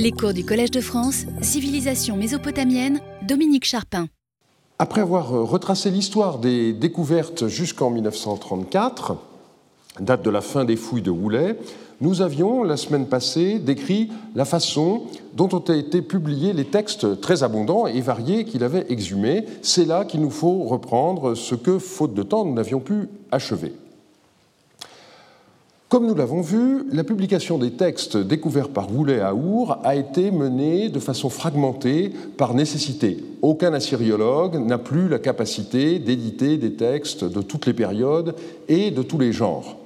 Les cours du Collège de France, Civilisation mésopotamienne, Dominique Charpin. Après avoir retracé l'histoire des découvertes jusqu'en 1934, date de la fin des fouilles de Houlet, nous avions, la semaine passée, décrit la façon dont ont été publiés les textes très abondants et variés qu'il avait exhumés. C'est là qu'il nous faut reprendre ce que, faute de temps, nous n'avions pu achever. Comme nous l'avons vu, la publication des textes découverts par Woulet à Our a été menée de façon fragmentée par nécessité. Aucun assyriologue n'a plus la capacité d'éditer des textes de toutes les périodes et de tous les genres.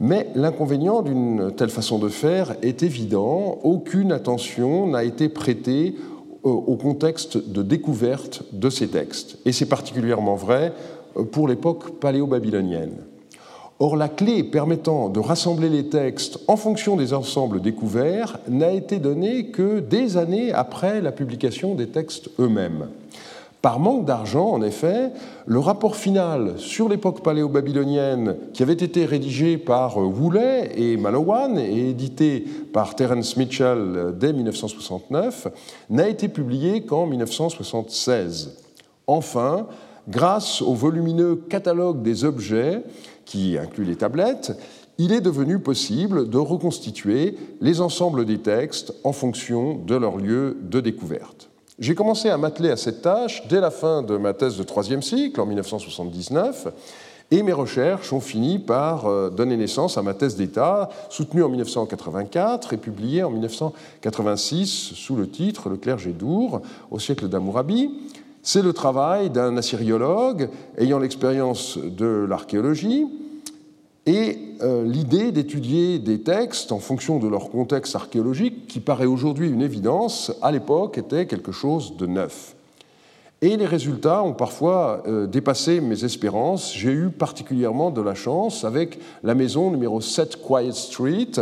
Mais l'inconvénient d'une telle façon de faire est évident. Aucune attention n'a été prêtée au contexte de découverte de ces textes. Et c'est particulièrement vrai pour l'époque paléo-babylonienne. Or, la clé permettant de rassembler les textes en fonction des ensembles découverts n'a été donnée que des années après la publication des textes eux-mêmes. Par manque d'argent, en effet, le rapport final sur l'époque paléo-babylonienne, qui avait été rédigé par Woolley et Malowan et édité par Terence Mitchell dès 1969, n'a été publié qu'en 1976. Enfin, grâce au volumineux catalogue des objets, qui inclut les tablettes, il est devenu possible de reconstituer les ensembles des textes en fonction de leur lieu de découverte. J'ai commencé à m'atteler à cette tâche dès la fin de ma thèse de troisième cycle, en 1979, et mes recherches ont fini par euh, donner naissance à ma thèse d'État, soutenue en 1984 et publiée en 1986 sous le titre Le clergé d'Our au siècle d'Amourabi, c'est le travail d'un assyriologue ayant l'expérience de l'archéologie et euh, l'idée d'étudier des textes en fonction de leur contexte archéologique, qui paraît aujourd'hui une évidence, à l'époque était quelque chose de neuf. Et les résultats ont parfois euh, dépassé mes espérances. J'ai eu particulièrement de la chance avec la maison numéro 7 Quiet Street,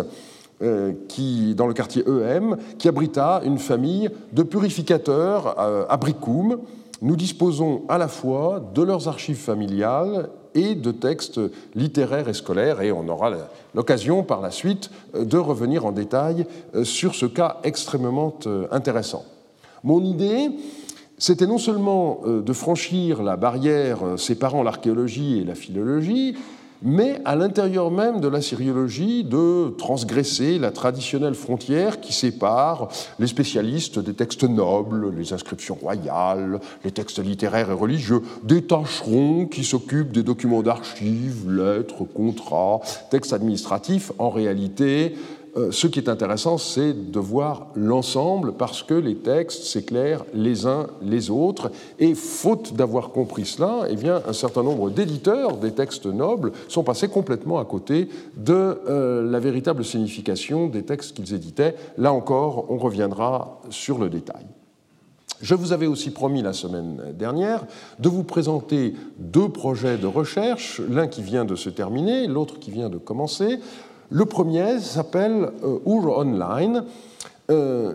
euh, qui, dans le quartier EM, qui abrita une famille de purificateurs à Bricoum, nous disposons à la fois de leurs archives familiales et de textes littéraires et scolaires, et on aura l'occasion par la suite euh, de revenir en détail euh, sur ce cas extrêmement euh, intéressant. Mon idée, c'était non seulement de franchir la barrière séparant l'archéologie et la philologie, mais à l'intérieur même de la syriologie, de transgresser la traditionnelle frontière qui sépare les spécialistes des textes nobles, les inscriptions royales, les textes littéraires et religieux, des tâcherons qui s'occupent des documents d'archives, lettres, contrats, textes administratifs. En réalité, ce qui est intéressant, c'est de voir l'ensemble parce que les textes s'éclairent les uns les autres. Et faute d'avoir compris cela, eh bien, un certain nombre d'éditeurs des textes nobles sont passés complètement à côté de euh, la véritable signification des textes qu'ils éditaient. Là encore, on reviendra sur le détail. Je vous avais aussi promis la semaine dernière de vous présenter deux projets de recherche, l'un qui vient de se terminer, l'autre qui vient de commencer. Le premier s'appelle euh, Ur Online. Euh,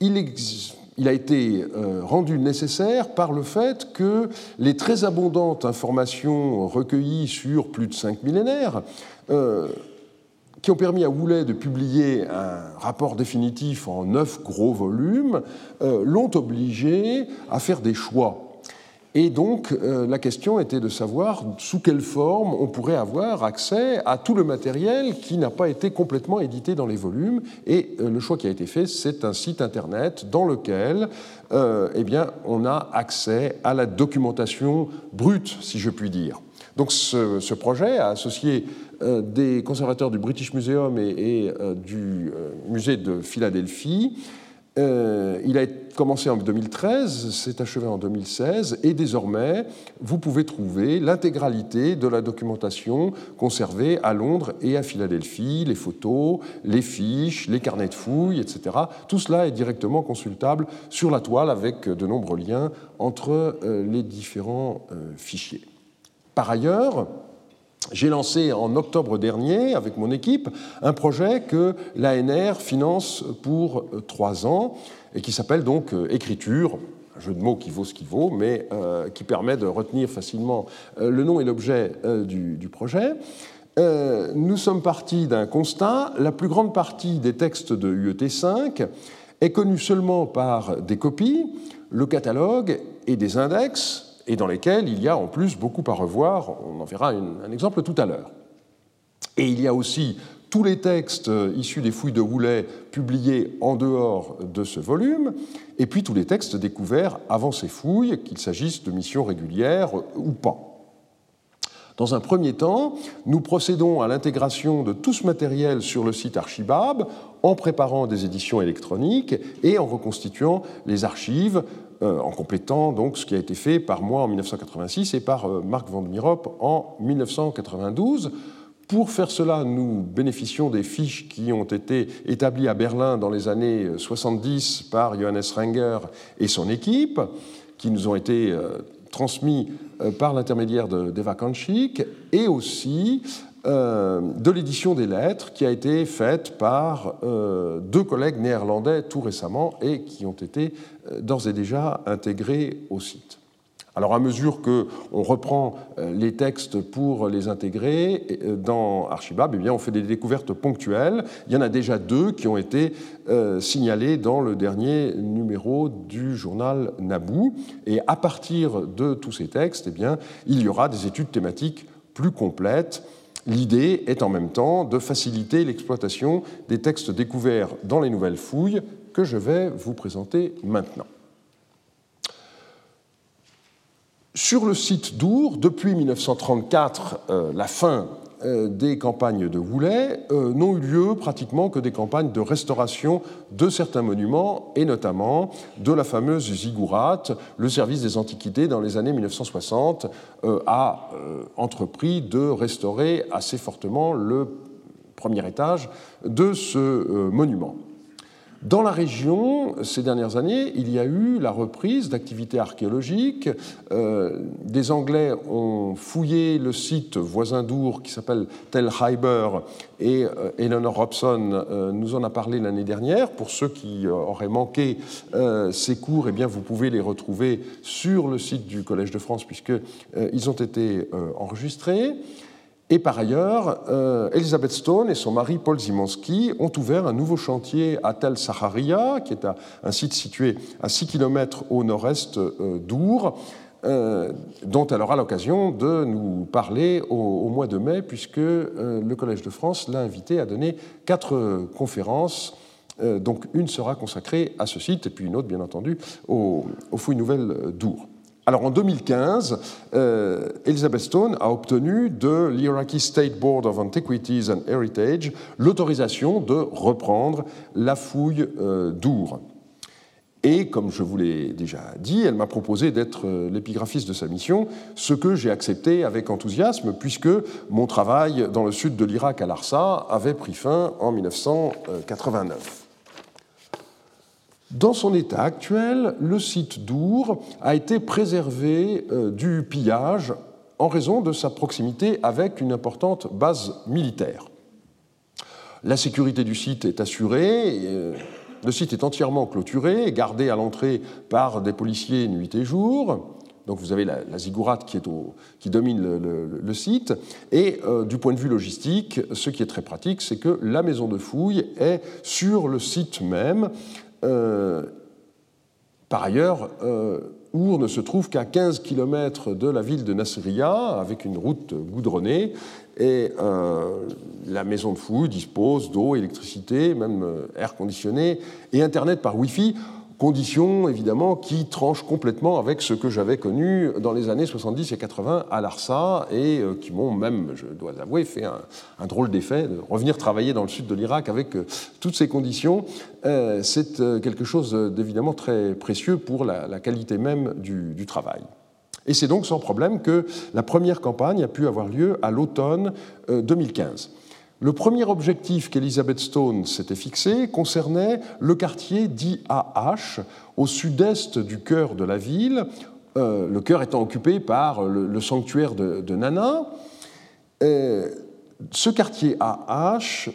il, a été euh, rendu nécessaire par le fait que les très abondantes informations recueillies sur plus de cinq millénaires, qui ont permis à Woulet de publier un rapport définitif en neuf gros volumes, l'ont obligé à faire des choix et donc, euh, la question était de savoir sous quelle forme on pourrait avoir accès à tout le matériel qui n'a pas été complètement édité dans les volumes. Et euh, le choix qui a été fait, c'est un site internet dans lequel euh, eh bien, on a accès à la documentation brute, si je puis dire. Donc, ce, projet a associé des conservateurs du British Museum et du musée de Philadelphie euh, il a commencé en 2013, s'est achevé en 2016, et désormais, vous pouvez trouver l'intégralité de la documentation conservée à Londres et à Philadelphie, les photos, les fiches, les carnets de fouilles, etc. Tout cela est directement consultable sur la toile avec de nombreux liens entre euh, les différents euh, fichiers. Par ailleurs, j'ai lancé en octobre dernier, avec mon équipe, un projet que l'ANR finance pour euh, trois ans et qui s'appelle donc euh, Écriture, un jeu de mots qui vaut ce qu'il vaut, mais euh, qui permet de retenir facilement le nom et l'objet du, projet. nous sommes partis d'un constat. La plus grande partie des textes de UET5 est connue seulement par des copies, le catalogue et des index, et dans lesquels il y a en plus beaucoup à revoir. On en verra un exemple tout à l'heure. Et il y a aussi tous les textes issus des fouilles de Houlet publiés en dehors de ce volume, et puis tous les textes découverts avant ces fouilles, qu'il s'agisse de missions régulières ou pas. Dans un premier temps, nous procédons à l'intégration de tout ce matériel sur le site Archibab en préparant des éditions électroniques et en reconstituant les archives, euh, en complétant donc ce qui a été fait par moi en 1986 et par euh, Marc Van en 1992 pour faire cela, nous bénéficions des fiches qui ont été établies à Berlin dans les années 70 par Johannes Renger et son équipe, qui nous ont été euh, transmis euh, par l'intermédiaire d'Eva Kanchik, et aussi euh, de l'édition des lettres qui a été faite par deux collègues néerlandais tout récemment et qui ont été d'ores et déjà intégrés au site. Alors à mesure qu'on reprend euh, les textes pour les intégrer euh, dans Archibab, eh bien, on fait des découvertes ponctuelles. Il y en a déjà deux qui ont été euh, signalées dans le dernier numéro du journal Naboo. Et à partir de tous ces textes, eh bien, il y aura des études thématiques plus complètes. L'idée est en même temps de faciliter l'exploitation des textes découverts dans les nouvelles fouilles que je vais vous présenter maintenant. Sur le site d'Our, depuis 1934, euh, la fin des campagnes de Houlet euh, n'ont eu lieu pratiquement que des campagnes de restauration de certains monuments, et notamment de la fameuse ziggurat. Le service des antiquités, dans les années 1960, a entrepris de restaurer assez fortement le premier étage de ce monument. Dans la région, ces dernières années, il y a eu la reprise d'activités archéologiques. Euh, des Anglais ont fouillé le site voisin d'Our qui s'appelle Tel Hyber et euh, Eleanor Robson euh, nous en a parlé l'année dernière. Pour ceux qui auraient manqué ces cours, eh bien, vous pouvez les retrouver sur le site du Collège de France puisqu'ils ont été enregistrés. Et par ailleurs, euh, Elizabeth Stone et son mari Paul Zimanski ont ouvert un nouveau chantier à Tel Saharia, qui est un site situé à 6 km au nord-est euh, d'Our, euh, dont elle aura l'occasion de nous parler au, mois de mai, puisque le Collège de France l'a invité à donner quatre conférences. donc une sera consacrée à ce site, et puis une autre, bien entendu, aux, aux fouilles nouvelles d'Our. Alors en 2015, euh, Elizabeth Stone a obtenu de l'Iraqi State Board of Antiquities and Heritage l'autorisation de reprendre la fouille euh, d'Our. Et comme je vous l'ai déjà dit, elle m'a proposé d'être euh, l'épigraphiste de sa mission, ce que j'ai accepté avec enthousiasme, puisque mon travail dans le sud de l'Irak à Larsa avait pris fin en 1989. Dans son état actuel, le site d'Our a été préservé euh, du pillage en raison de sa proximité avec une importante base militaire. La sécurité du site est assurée, euh, le site est entièrement clôturé, gardé à l'entrée par des policiers nuit et jour. Donc vous avez la, la au, qui, domine le, site. Et euh, du point de vue logistique, ce qui est très pratique, c'est que la maison de fouille est sur le site même. Euh, par ailleurs, euh, Our ne se trouve qu'à 15 km de la ville de Nasiriyah, avec une route goudronnée, et euh, la maison de fouille dispose d'eau, électricité, même air conditionné, et Internet par Wi-Fi conditions évidemment qui tranchent complètement avec ce que j'avais connu dans les années 70 et 80 à l'Arsa et euh, qui m'ont même, je dois l'avouer, fait un, drôle d'effet de revenir travailler dans le sud de l'Irak avec euh, toutes ces conditions. Euh, c'est quelque chose d'évidemment très précieux pour la, qualité même du, du travail. Et c'est donc sans problème que la première campagne a pu avoir lieu à l'automne 2015. Le premier objectif qu'Elizabeth Stone s'était fixé concernait le quartier dit AH, au sud-est du cœur de la ville, euh, le cœur étant occupé par le, sanctuaire de, Nana. Ce quartier AH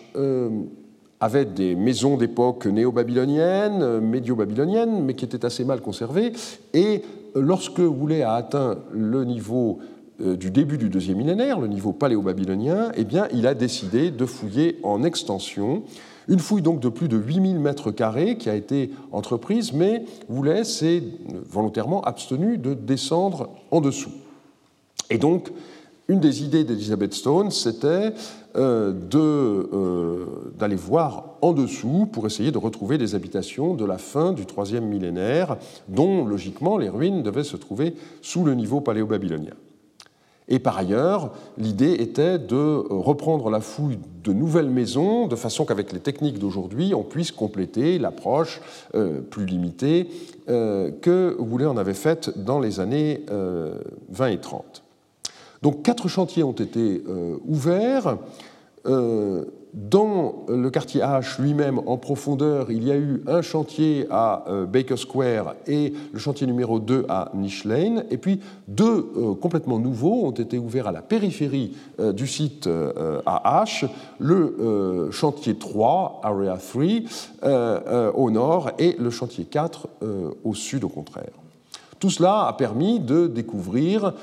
avait des maisons d'époque néo-babylonienne, médio-babylonienne, mais qui étaient assez mal conservées. Et lorsque Woolley a atteint le niveau du début du deuxième millénaire, le niveau paléo-babylonien, eh bien, il a décidé de fouiller en extension. Une fouille donc de plus de 8000 mètres carrés qui a été entreprise, mais Voulet s'est volontairement abstenu de descendre en dessous. Et donc, une des idées d'Elizabeth Stone, c'était euh, euh, d'aller voir en dessous pour essayer de retrouver des habitations de la fin du troisième millénaire, dont logiquement les ruines devaient se trouver sous le niveau paléo-babylonien. Et par ailleurs, l'idée était de reprendre la fouille de nouvelles maisons, de façon qu'avec les techniques d'aujourd'hui, on puisse compléter l'approche euh, plus limitée que Woolley en avait faite dans les années 20 et 30. Donc quatre chantiers ont été euh, ouverts. Euh, dans le quartier H lui-même, en profondeur, il y a eu un chantier à euh, Baker Square et le chantier numéro 2 à Niche Lane. Et puis deux complètement nouveaux ont été ouverts à la périphérie du site à H, le chantier 3, Area 3, au nord, et le chantier 4 au sud, au contraire. Tout cela a permis de découvrir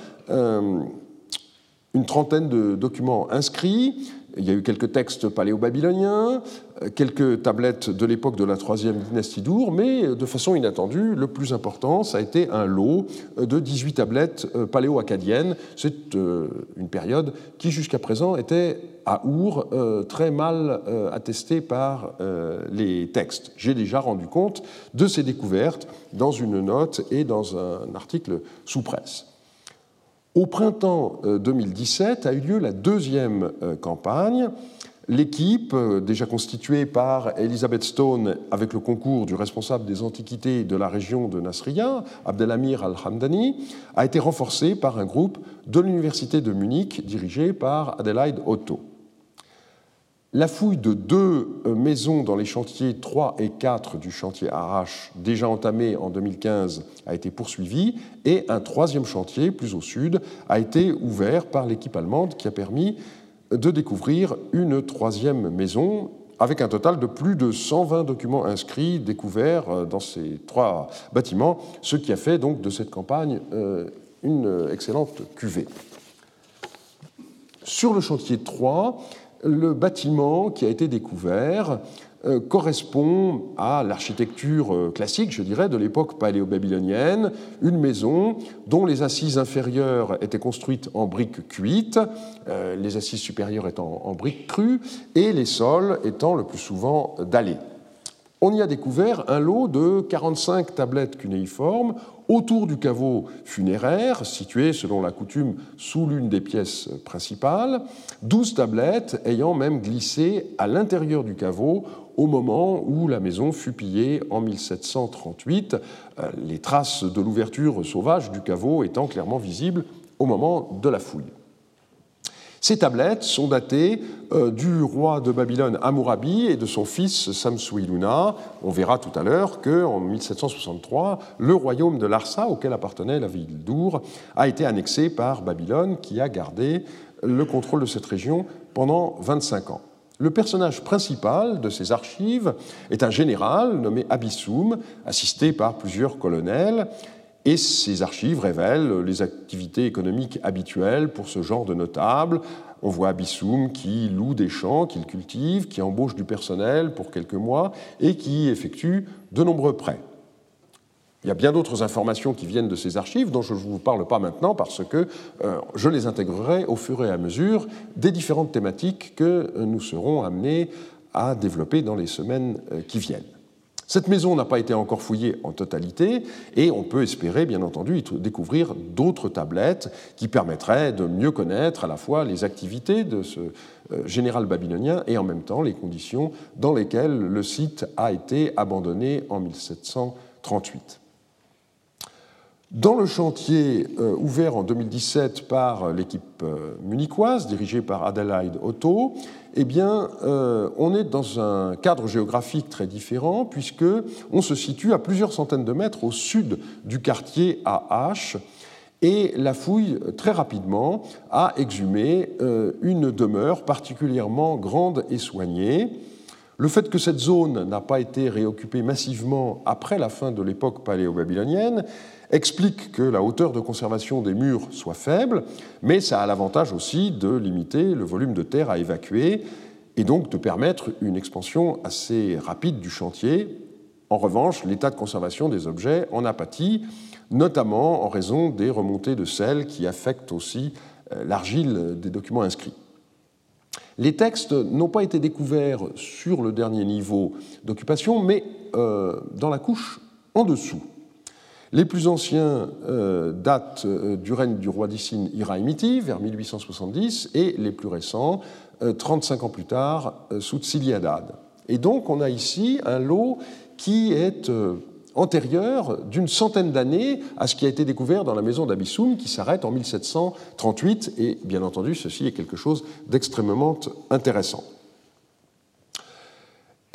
une trentaine de documents inscrits. Il y a eu quelques textes paléo-babyloniens, euh, quelques tablettes de l'époque de la troisième dynastie d'Our, mais de façon inattendue, le plus important, ça a été un lot de 18 tablettes euh, paléo-acadiennes. C'est euh, une période qui, jusqu'à présent, était à Our très mal attestée par les textes. J'ai déjà rendu compte de ces découvertes dans une note et dans un article sous presse. Au printemps 2017 euh, a eu lieu la deuxième euh, campagne. L'équipe, euh, déjà constituée par Elizabeth Stone avec le concours du responsable des antiquités de la région de Nasriya, Abdelhamir Al-Hamdani, a été renforcée par un groupe de l'Université de Munich dirigé par Adelaide Otto. La fouille de deux euh, maisons dans les chantiers 3 et 4 du chantier Arrache, déjà entamé en 2015, a été poursuivie et un troisième chantier, plus au sud, a été ouvert par l'équipe allemande qui a permis de découvrir une troisième maison avec un total de plus de 120 documents inscrits, découverts euh, dans ces trois bâtiments, ce qui a fait donc de cette campagne euh, une excellente cuvée. Sur le chantier 3, le bâtiment qui a été découvert euh, correspond à l'architecture euh, classique, je dirais, de l'époque paléo-babylonienne, une maison dont les assises inférieures étaient construites en briques cuites, euh, les assises supérieures étant en briques crues, et les sols étant le plus souvent dallés. On y a découvert un lot de 45 tablettes cunéiformes autour du caveau funéraire, situé selon la coutume sous l'une des pièces principales, douze tablettes ayant même glissé à l'intérieur du caveau au moment où la maison fut pillée en 1738, euh, les traces de l'ouverture sauvage du caveau étant clairement visibles au moment de la fouille. Ces tablettes sont datées euh, du roi de Babylone Hammurabi et de son fils Samsuiluna. On verra tout à l'heure qu'en 1763, le royaume de Larsa, auquel appartenait la ville d'Our, a été annexé par Babylone, qui a gardé le contrôle de cette région pendant 25 ans. Le personnage principal de ces archives est un général nommé Abissoum, assisté par plusieurs colonels, et ces archives révèlent les activités économiques habituelles pour ce genre de notables. On voit Abissoum qui loue des champs qu'il cultive, qui embauche du personnel pour quelques mois et qui effectue de nombreux prêts. Il y a bien d'autres informations qui viennent de ces archives dont je ne vous parle pas maintenant parce que euh, je les intégrerai au fur et à mesure des différentes thématiques que nous serons amenés à développer dans les semaines euh, qui viennent. Cette maison n'a pas été encore fouillée en totalité et on peut espérer, bien entendu, découvrir d'autres tablettes qui permettraient de mieux connaître à la fois les activités de ce euh, général babylonien et en même temps les conditions dans lesquelles le site a été abandonné en 1738. Dans le chantier euh, ouvert en 2017 par l'équipe euh, munichoise, dirigée par Adelaide Otto, eh bien, euh, on est dans un cadre géographique très différent, puisque on se situe à plusieurs centaines de mètres au sud du quartier AH, et la fouille, très rapidement, a exhumé une demeure particulièrement grande et soignée. Le fait que cette zone n'a pas été réoccupée massivement après la fin de l'époque paléo-babylonienne explique que la hauteur de conservation des murs soit faible, mais ça a l'avantage aussi de limiter le volume de terre à évacuer et donc de permettre une expansion assez rapide du chantier. En revanche, l'état de conservation des objets en a pâti, notamment en raison des remontées de sel qui affectent aussi euh, l'argile des documents inscrits. Les textes n'ont pas été découverts sur le dernier niveau d'occupation, mais euh, dans la couche en dessous. Les plus anciens euh, datent euh, du règne du roi d'Issine Iraimiti, vers 1870, et les plus récents, 35 ans plus tard, sous Tsiliadad. Et donc on a ici un lot qui est antérieure d'une centaine d'années à ce qui a été découvert dans la maison d'Abissoum, qui s'arrête en 1738, et bien entendu, ceci est quelque chose d'extrêmement intéressant.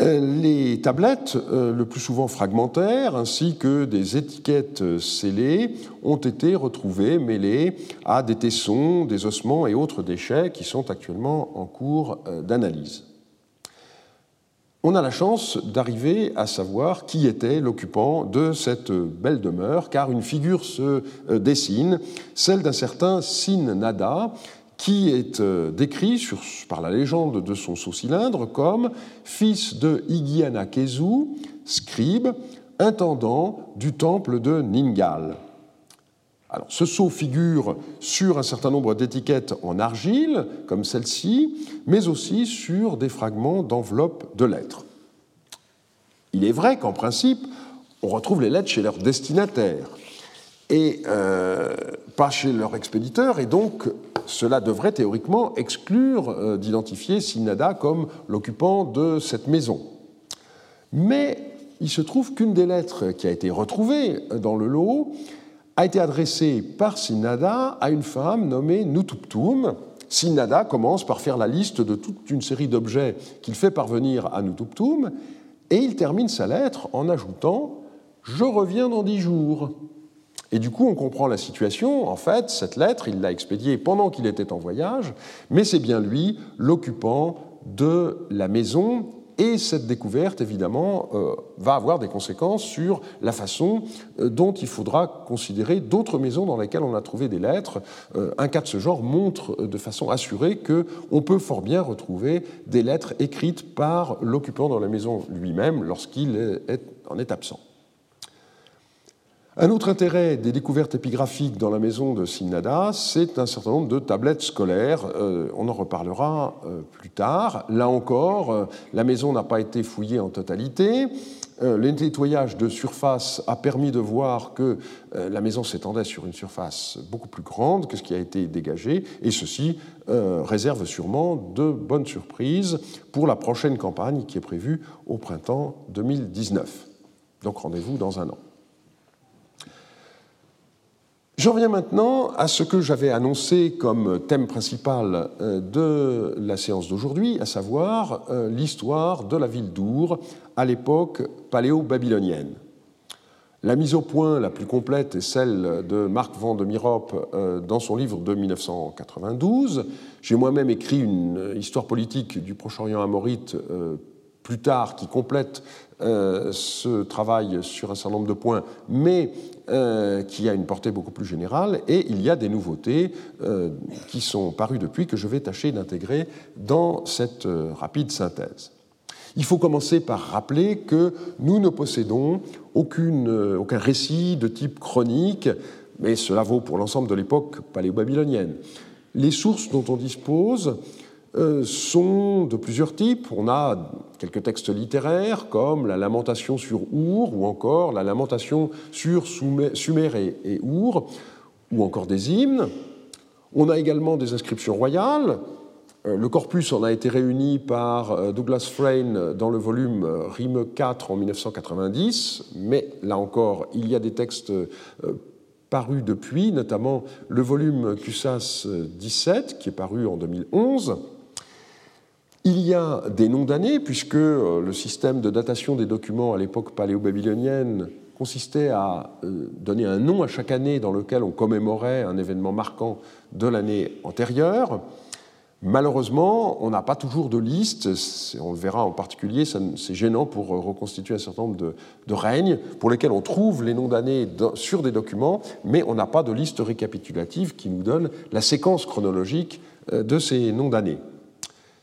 Euh, les tablettes, euh, le plus souvent fragmentaires, ainsi que des étiquettes scellées, ont été retrouvées mêlées à des tessons, des ossements et autres déchets qui sont actuellement en cours euh, d'analyse. On a la chance d'arriver à savoir qui était l'occupant de cette belle demeure, car une figure se euh, dessine, celle d'un certain Sin Nada, qui est euh, décrit par la légende de son sous-cylindre comme fils de Igiana Kezu, scribe, intendant du temple de Ningal. Alors, ce sceau figure sur un certain nombre d'étiquettes en argile, comme celle-ci, mais aussi sur des fragments d'enveloppes de lettres. Il est vrai qu'en principe, on retrouve les lettres chez leurs destinataires et euh, pas chez leur expéditeur, et donc cela devrait théoriquement exclure euh, d'identifier Sinada comme l'occupant de cette maison. Mais il se trouve qu'une des lettres qui a été retrouvée dans le lot a été adressé par Sinada à une femme nommée Nutuptum. Sinada commence par faire la liste de toute une série d'objets qu'il fait parvenir à Nutuptum, et il termine sa lettre en ajoutant Je reviens dans dix jours. Et du coup, on comprend la situation. En fait, cette lettre, il l'a expédiée pendant qu'il était en voyage, mais c'est bien lui l'occupant de la maison et cette découverte, évidemment, euh, va avoir des conséquences sur la façon euh, dont il faudra considérer d'autres maisons dans lesquelles on a trouvé des lettres. Euh, un cas de ce genre montre de façon assurée qu'on peut fort bien retrouver des lettres écrites par l'occupant dans la maison lui-même lorsqu'il en est absent. Un autre intérêt des découvertes épigraphiques dans la maison de Sinada, c'est un certain nombre de tablettes scolaires. Euh, on en reparlera euh, plus tard. Là encore, euh, la maison n'a pas été fouillée en totalité. Le nettoyage de surface a permis de voir que la maison s'étendait sur une surface beaucoup plus grande que ce qui a été dégagé, et ceci réserve sûrement de bonnes surprises pour la prochaine campagne qui est prévue au printemps 2019. Donc rendez-vous dans un an. J'en viens maintenant à ce que j'avais annoncé comme thème principal euh, de la séance d'aujourd'hui, à savoir euh, l'histoire de la ville d'Our à l'époque paléo-babylonienne. La mise au point la plus complète est celle de Marc Van de Mirope euh, dans son livre de 1992. J'ai moi-même écrit une histoire politique du Proche-Orient amorite plus tard qui complète euh, ce travail sur un certain nombre de points, mais euh, qui a une portée beaucoup plus générale. Et il y a des nouveautés euh, qui sont parues depuis que je vais tâcher d'intégrer dans cette rapide synthèse. Il faut commencer par rappeler que nous ne possédons aucun récit de type chronique, mais cela vaut pour l'ensemble de l'époque paléo-babylonienne. Les sources dont on dispose sont de plusieurs types. On a quelques textes littéraires comme la Lamentation sur Our ou encore la Lamentation sur Sumer et Our ou encore des hymnes. On a également des inscriptions royales. Euh, le corpus en a été réuni par euh, Douglas Frayne dans le volume Rime 4 en 1990, mais là encore, il y a des textes parus depuis, notamment le volume Cusas 17 qui est paru en 2011. Il y a des noms d'années, puisque euh, le système de datation des documents à l'époque paléo-babylonienne consistait à euh, donner un nom à chaque année dans lequel on commémorait un événement marquant de l'année antérieure. Malheureusement, on n'a pas toujours de liste, on le verra en particulier, c'est gênant pour reconstituer un certain nombre de, règnes pour lesquels on trouve les noms d'années sur des documents, mais on n'a pas de liste récapitulative qui nous donne la séquence chronologique euh, de ces noms d'années.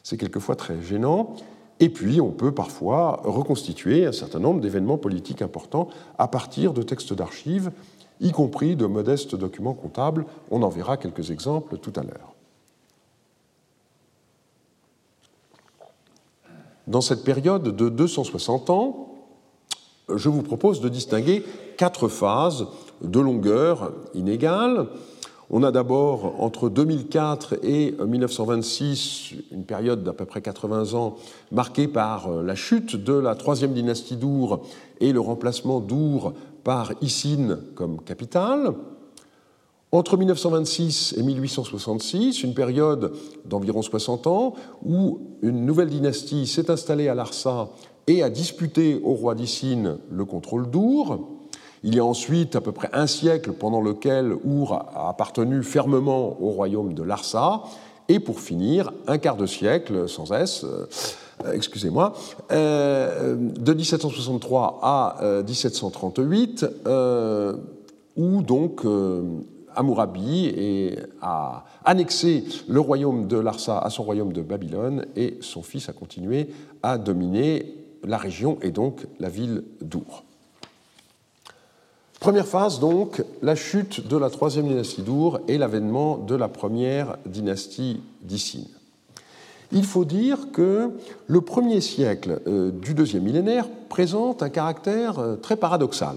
C'est quelquefois très gênant. Et puis, on peut parfois reconstituer un certain nombre d'événements politiques importants à partir de textes d'archives, y compris de modestes documents comptables. On en verra quelques exemples tout à l'heure. Dans cette période de 260 ans, je vous propose de distinguer quatre phases de longueur inégale. On a d'abord entre 2004 et 1926 une période d'à peu près 80 ans marquée par la chute de la troisième dynastie d'Our et le remplacement d'Our par Issine comme capitale. Entre 1926 et 1866, une période d'environ 60 ans où une nouvelle dynastie s'est installée à Larsa et a disputé au roi d'Issine le contrôle d'Our. Il y a ensuite à peu près un siècle pendant lequel Our a appartenu fermement au royaume de Larsa. Et pour finir, un quart de siècle, sans S, euh, excusez-moi, euh, de 1763 à 1738, euh, où donc Amourabi a annexé le royaume de Larsa à son royaume de Babylone et son fils a continué à dominer la région et donc la ville d'Our. Première phase donc, la chute de la troisième dynastie d'Our et l'avènement de la première dynastie d'Issine. Il faut dire que le premier siècle euh, du deuxième millénaire présente un caractère euh, très paradoxal.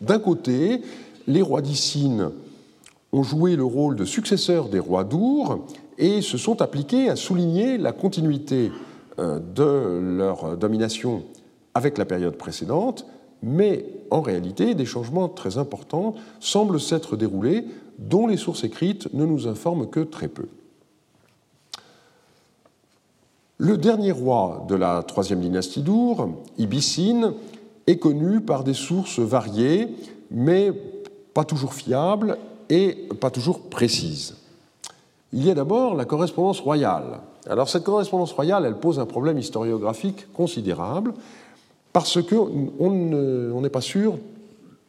D'un côté, les rois d'Issine ont joué le rôle de successeurs des rois d'Our et se sont appliqués à souligner la continuité euh, de leur domination avec la période précédente, mais en réalité, des changements très importants semblent s'être déroulés dont les sources écrites ne nous informent que très peu. Le dernier roi de la troisième dynastie d'Our, Ibissine, est connu par des sources variées, mais pas toujours fiables et pas toujours précises. Il y a d'abord la correspondance royale. Alors cette correspondance royale, elle pose un problème historiographique considérable parce qu'on n'est pas sûr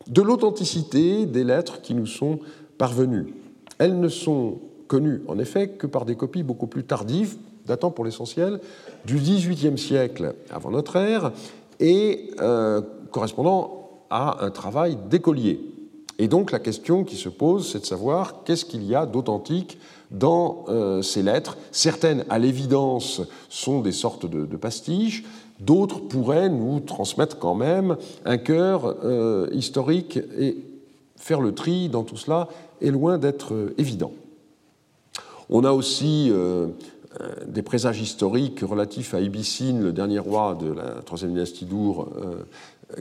de l'authenticité des lettres qui nous sont parvenues. Elles ne sont connues en effet que par des copies beaucoup plus tardives, datant pour l'essentiel du XVIIIe siècle avant notre ère et euh, correspondant à un travail d'écolier. Et donc la question qui se pose, c'est de savoir qu'est-ce qu'il y a d'authentique dans euh, ces lettres. Certaines, à l'évidence, sont des sortes de, pastiches, d'autres pourraient nous transmettre quand même un cœur euh, historique et faire le tri dans tout cela est loin d'être euh, évident. On a aussi des présages historiques relatifs à Ibicine, le dernier roi de la troisième dynastie d'Our,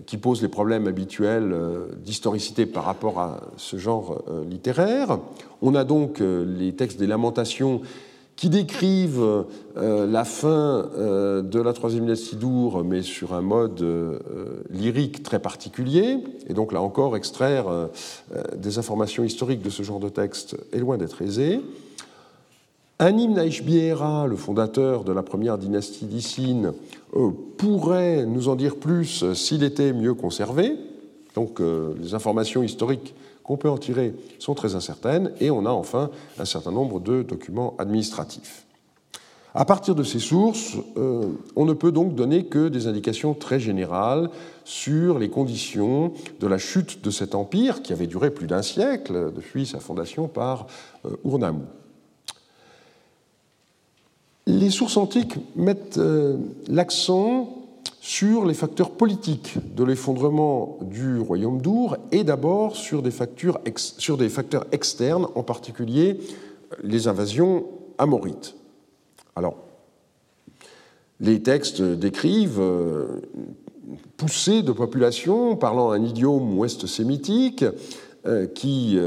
qui pose les problèmes habituels euh, d'historicité par rapport à ce genre euh, littéraire. On a donc euh, les textes des lamentations qui décrivent la fin de la troisième dynastie d'Our, mais sur un mode lyrique très particulier. Et donc là encore, extraire des informations historiques de ce genre de texte est loin d'être aisé. Hymne à le fondateur de la première dynastie d'Issine, euh, pourrait nous en dire plus s'il était mieux conservé. Donc euh, les informations historiques qu'on peut en tirer sont très incertaines. Et on a enfin un certain nombre de documents administratifs. À partir de ces sources, euh, on ne peut donc donner que des indications très générales sur les conditions de la chute de cet empire qui avait duré plus d'un siècle depuis sa fondation par Urnamou. Les sources antiques mettent euh, l'accent sur les facteurs politiques de l'effondrement du royaume d'Our et d'abord sur, des facteurs externes, en particulier les invasions amorites. Alors, les textes décrivent euh, poussées de populations parlant un idiome ouest-sémitique euh, qui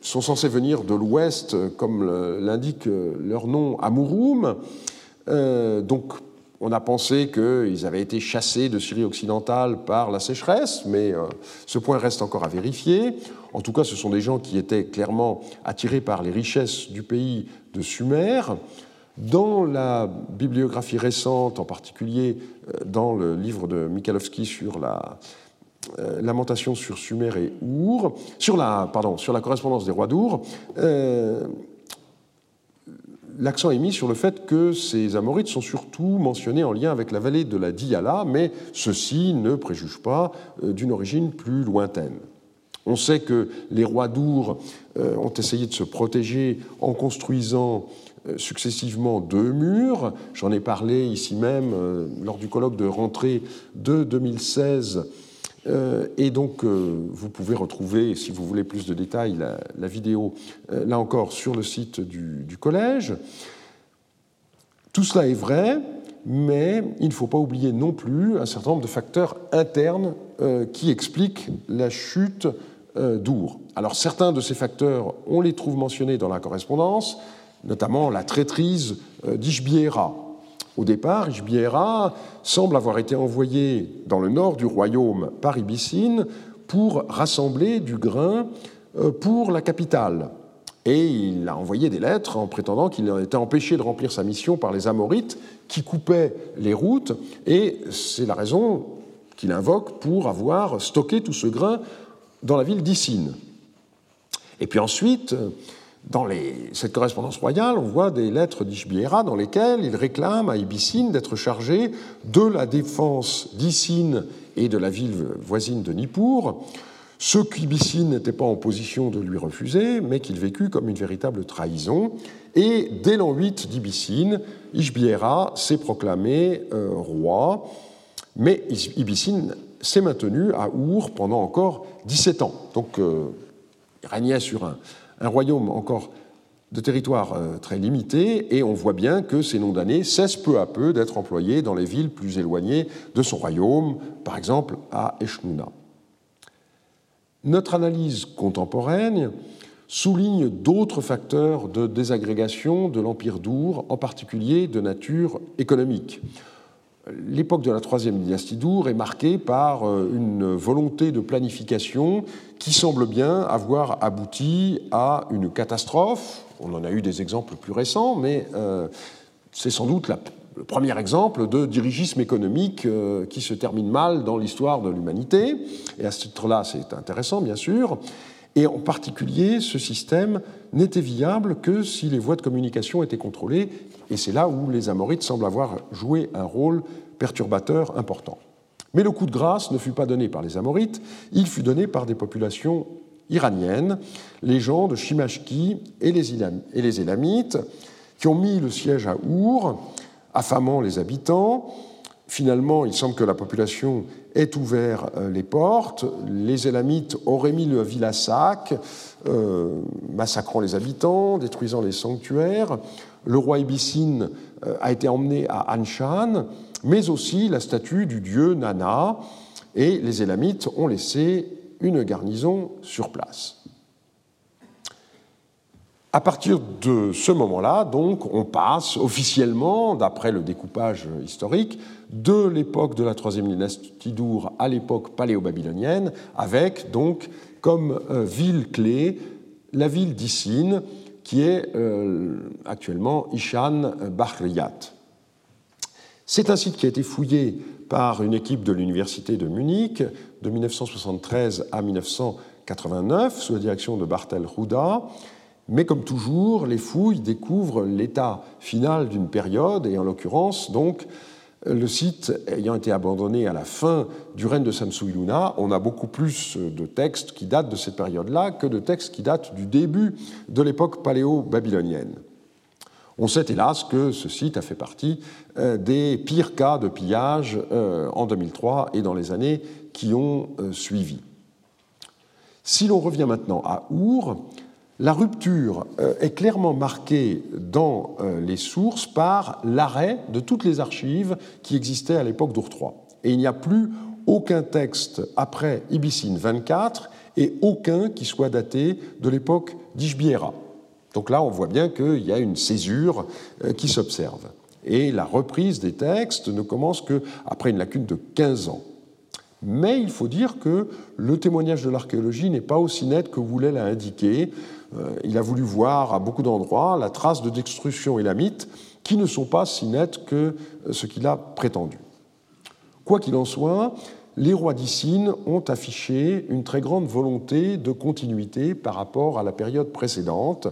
sont censés venir de l'ouest, comme l'indique leur nom. Euh, donc, on a pensé qu'ils avaient été chassés de Syrie occidentale par la sécheresse, mais euh, ce point reste encore à vérifier. En tout cas, ce sont des gens qui étaient clairement attirés par les richesses du pays de Sumer. Dans la bibliographie récente, en particulier dans le livre de Michalowski sur la lamentation sur Sumer et Our, sur la, pardon, sur la correspondance des rois d'Our, l'accent est mis sur le fait que ces Amorites sont surtout mentionnés en lien avec la vallée de la Diyala, mais ceci ne préjuge pas euh, d'une origine plus lointaine. On sait que les rois d'Our euh, ont essayé de se protéger en construisant euh, successivement deux murs. J'en ai parlé ici même lors du colloque de rentrée de 2016 euh, et donc, euh, vous pouvez retrouver, si vous voulez plus de détails, la, vidéo, euh, là encore, sur le site du, collège. Tout cela est vrai, mais il ne faut pas oublier non plus un certain nombre de facteurs internes qui expliquent la chute d'Our. Alors, certains de ces facteurs, on les trouve mentionnés dans la correspondance, notamment la traîtrise d'Ishbiera, au départ, Ishbiera semble avoir été envoyé dans le nord du royaume par Ibicine pour rassembler du grain euh, pour la capitale. Et il a envoyé des lettres en prétendant qu'il était empêché de remplir sa mission par les Amorites qui coupaient les routes, et c'est la raison qu'il invoque pour avoir stocké tout ce grain dans la ville d'Icine. Et puis ensuite, dans cette correspondance royale, on voit des lettres d'Ishbiera dans lesquelles il réclame à Ibicine d'être chargé de la défense d'Icine et de la ville voisine de Nippur, ce qu'Ibicine n'était pas en position de lui refuser, mais qu'il vécut comme une véritable trahison. Et dès l'an 8 d'Ibicine, Ishbiera s'est proclamé euh, roi, mais Ibicine s'est maintenu à Our pendant encore 17 ans. Donc euh, il régnait sur un, un royaume encore de territoire euh, très limité, et on voit bien que ces noms d'années cessent peu à peu d'être employés dans les villes plus éloignées de son royaume, par exemple à Eshnouna. Notre analyse contemporaine souligne d'autres facteurs de désagrégation de l'Empire d'Our, en particulier de nature économique. L'époque de la troisième dynastie d'Our est marquée par euh, une volonté de planification qui semble bien avoir abouti à une catastrophe. On en a eu des exemples plus récents, mais euh, c'est sans doute le premier exemple de dirigisme économique euh, qui se termine mal dans l'histoire de l'humanité. Et à ce titre-là, c'est intéressant, bien sûr. Et en particulier, ce système n'était viable que si les voies de communication étaient contrôlées, et c'est là où les Amorites semblent avoir joué un rôle perturbateur important. Mais le coup de grâce ne fut pas donné par les Amorites, il fut donné par des populations iraniennes, les gens de Shimashki et les Élamites, qui ont mis le siège à Our, affamant les habitants, Finalement, il semble que la population ait ouvert euh, les portes. Les Élamites auraient mis le ville à sac, euh, massacrant les habitants, détruisant les sanctuaires. Le roi Ibicine euh, a été emmené à Anshan, mais aussi la statue du dieu Nana, et les Élamites ont laissé une garnison sur place. À partir de ce moment-là, donc, on passe officiellement, d'après le découpage historique, de l'époque de la troisième dynastie d'Our à l'époque paléo-babylonienne, avec donc comme euh, ville clé la ville d'Issine, qui est euh, actuellement Ishan Bahriyat. C'est un site qui a été fouillé par une équipe de l'université de Munich de 1973 à 1989 sous la direction de Bartel Rouda mais comme toujours, les fouilles découvrent l'état final d'une période, et en l'occurrence, donc, le site ayant été abandonné à la fin du règne de Samsu-Iluna, on a beaucoup plus de textes qui datent de cette période-là que de textes qui datent du début de l'époque paléo-babylonienne. On sait hélas que ce site a fait partie euh, des pires cas de pillage euh, en 2003 et dans les années qui ont euh, suivi. Si l'on revient maintenant à Our, la rupture euh, est clairement marquée dans euh, les sources par l'arrêt de toutes les archives qui existaient à l'époque d'Our III. Et il n'y a plus aucun texte après Ibicine 24 et aucun qui soit daté de l'époque d'Ishbiera. Donc là, on voit bien qu'il y a une césure euh, qui s'observe. Et la reprise des textes ne commence qu'après une lacune de 15 ans. Mais il faut dire que le témoignage de l'archéologie n'est pas aussi net que voulait l'indiquer. Euh, il a voulu voir à beaucoup d'endroits la trace de destruction élamite qui ne sont pas si nettes que ce qu'il a prétendu. Quoi qu'il en soit, les rois d'Icine ont affiché une très grande volonté de continuité par rapport à la période précédente.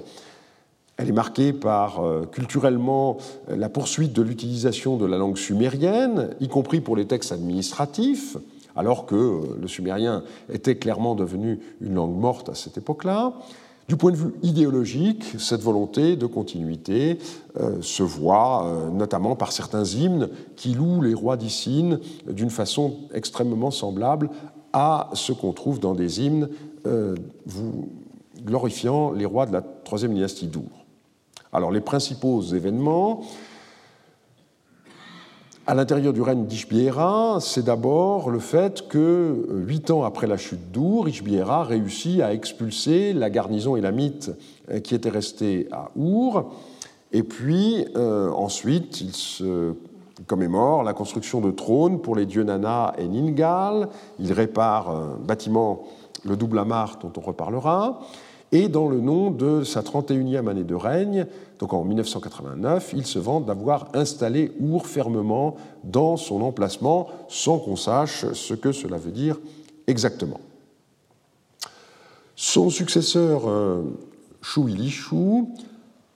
Elle est marquée par, euh, culturellement, la poursuite de l'utilisation de la langue sumérienne, y compris pour les textes administratifs, alors que euh, le sumérien était clairement devenu une langue morte à cette époque-là. Du point de vue idéologique, cette volonté de continuité euh, se voit euh, notamment par certains hymnes qui louent les rois d'Icine d'une façon extrêmement semblable à ce qu'on trouve dans des hymnes euh, glorifiant les rois de la troisième dynastie d'Our. Alors les principaux événements, à l'intérieur du règne d'Ishbiera, c'est d'abord le fait que, huit ans après la chute d'Our, Ishbiera réussit à expulser la garnison élamite euh, qui était restée à Our. Et puis, euh, ensuite, il commémore la construction de trônes pour les dieux Nana et Ningal. Il répare un bâtiment, le double Amar, dont on reparlera. Et dans le nom de sa 31e année de règne, donc en 1989, il se vante d'avoir installé Our fermement dans son emplacement sans qu'on sache ce que cela veut dire exactement. Son successeur, euh, Shu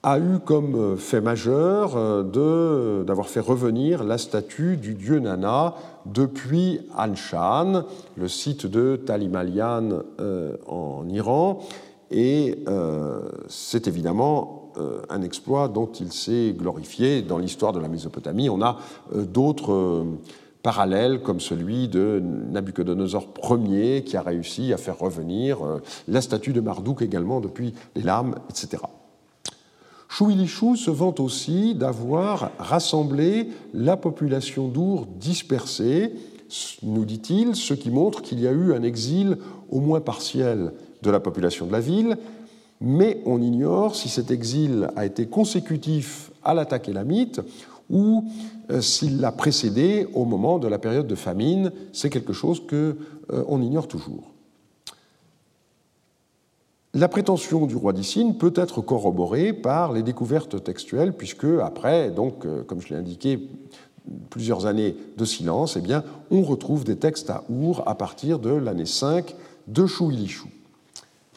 a eu comme fait majeur euh, d'avoir fait revenir la statue du dieu Nana depuis Anshan, le site de Talimalian euh, en Iran. Et c'est évidemment euh, un exploit dont il s'est glorifié dans l'histoire de la Mésopotamie. On a euh, d'autres euh, parallèles comme celui de Nabucodonosor Ier qui a réussi à faire revenir la statue de Marduk également depuis les larmes, etc. Chouilishu se vante aussi d'avoir rassemblé la population d'Our dispersée, nous dit-il, ce qui montre qu'il y a eu un exil au moins partiel de la population de la ville, mais on ignore si cet exil a été consécutif à l'attaque élamite ou euh, s'il l'a précédé au moment de la période de famine. C'est quelque chose qu'on euh, ignore toujours. La prétention du roi d'Icine peut être corroborée par les découvertes textuelles, puisque après, donc, euh, comme je l'ai indiqué, plusieurs années de silence, eh bien, on retrouve des textes à Our à partir de l'année 5 de Chouilishu.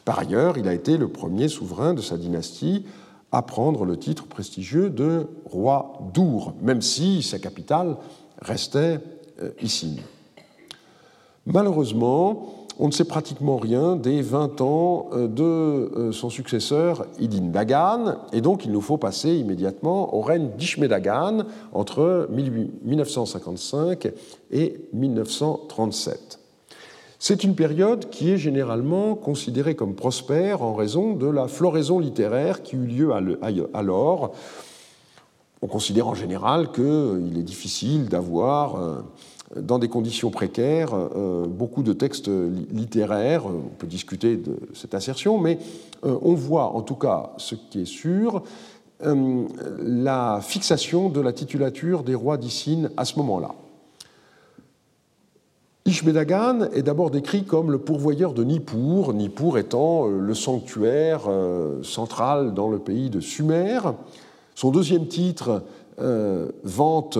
Par ailleurs, il a été le premier souverain de sa dynastie à prendre le titre prestigieux de roi d'Our, même si sa capitale restait euh, ici. Malheureusement, on ne sait pratiquement rien des 20 ans euh, de euh, son successeur Idin Dagan, et donc il nous faut passer immédiatement au règne d'Ishmedagan entre 1955 et 1937. C'est une période qui est généralement considérée comme prospère en raison de la floraison littéraire qui eut lieu alors. On considère en général qu'il est difficile d'avoir, euh, dans des conditions précaires, euh, beaucoup de textes littéraires. On peut discuter de cette assertion, mais euh, on voit en tout cas ce qui est sûr, la fixation de la titulature des rois d'Icine à ce moment-là. Ishmedagan est d'abord décrit comme le pourvoyeur de Nippur, Nippur étant euh, le sanctuaire euh, central dans le pays de Sumer. Son deuxième titre euh, vante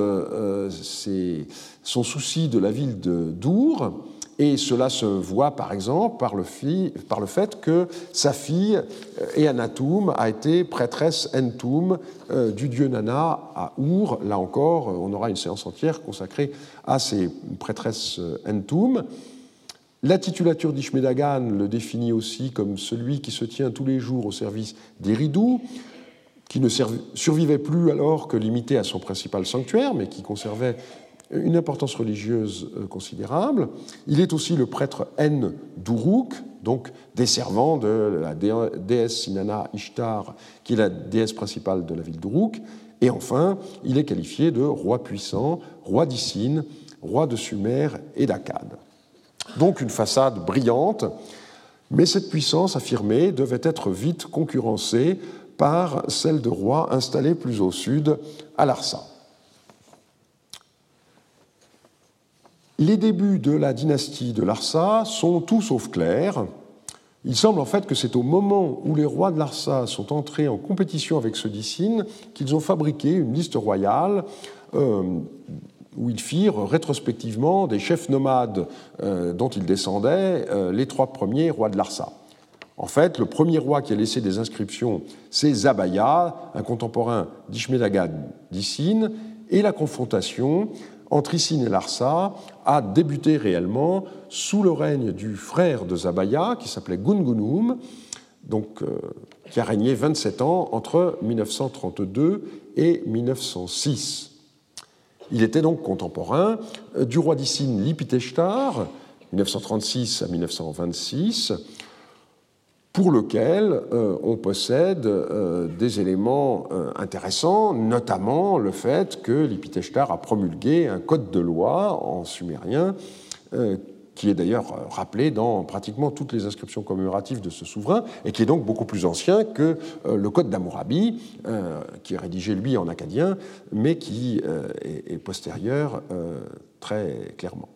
son souci de la ville de Dour, et cela se voit par exemple par le, fait que sa fille, Eanatoum, a été prêtresse Entoum du dieu Nana à Our. Là encore, on aura une séance entière consacrée à ces prêtresses Entoum. La titulature d'Ishmedagan le définit aussi comme celui qui se tient tous les jours au service des Ridou, qui ne survivait plus alors que limité à son principal sanctuaire, mais qui conservait une importance religieuse euh, considérable. Il est aussi le prêtre En d'Uruk, donc desservant de la déesse Sinana Ishtar, qui est la déesse principale de la ville d'Uruk. Et enfin, il est qualifié de roi puissant, roi d'Issine, roi de Sumer et d'Akkad. Donc une façade brillante, mais cette puissance affirmée devait être vite concurrencée par celle de rois installés plus au sud, à Larsa. Les débuts de la dynastie de Larsa sont tout sauf clairs. Il semble en fait que c'est au moment où les rois de Larsa sont entrés en compétition avec d'Issine qu'ils ont fabriqué une liste royale euh, où ils firent rétrospectivement des chefs nomades euh, dont ils descendaient euh, les trois premiers rois de Larsa. En fait, le premier roi qui a laissé des inscriptions, c'est Zabaya, un contemporain d'Ishmedagad d'Issine, et la confrontation entre Issine et Larsa a débuté réellement sous le règne du frère de Zabaya, qui s'appelait Gungunum, donc, euh, qui a régné 27 ans entre 1932 et 1906. Il était donc contemporain euh, du roi d'Issine Lipiteshtar, 1936 à 1926, pour lequel euh, on possède euh, des éléments euh, intéressants, notamment le fait que l'Ipiteshtar a promulgué un code de loi en sumérien qui est d'ailleurs rappelé dans pratiquement toutes les inscriptions commémoratives de ce souverain, et qui est donc beaucoup plus ancien que le code d'Amourabi, qui est rédigé lui en acadien, mais qui est postérieur très clairement.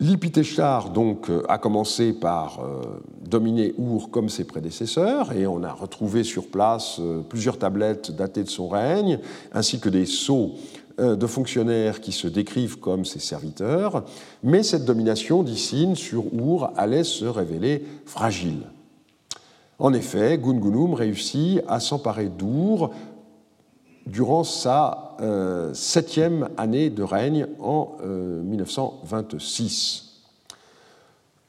L'Ipiteshtar donc euh, a commencé par euh, dominer Our comme ses prédécesseurs et on a retrouvé sur place euh, plusieurs tablettes datées de son règne ainsi que des sceaux de fonctionnaires qui se décrivent comme ses serviteurs, mais cette domination d'Issine sur Our allait se révéler fragile. En effet, Gungunum réussit à s'emparer d'Our durant sa euh, septième année de règne en 1926. Euh,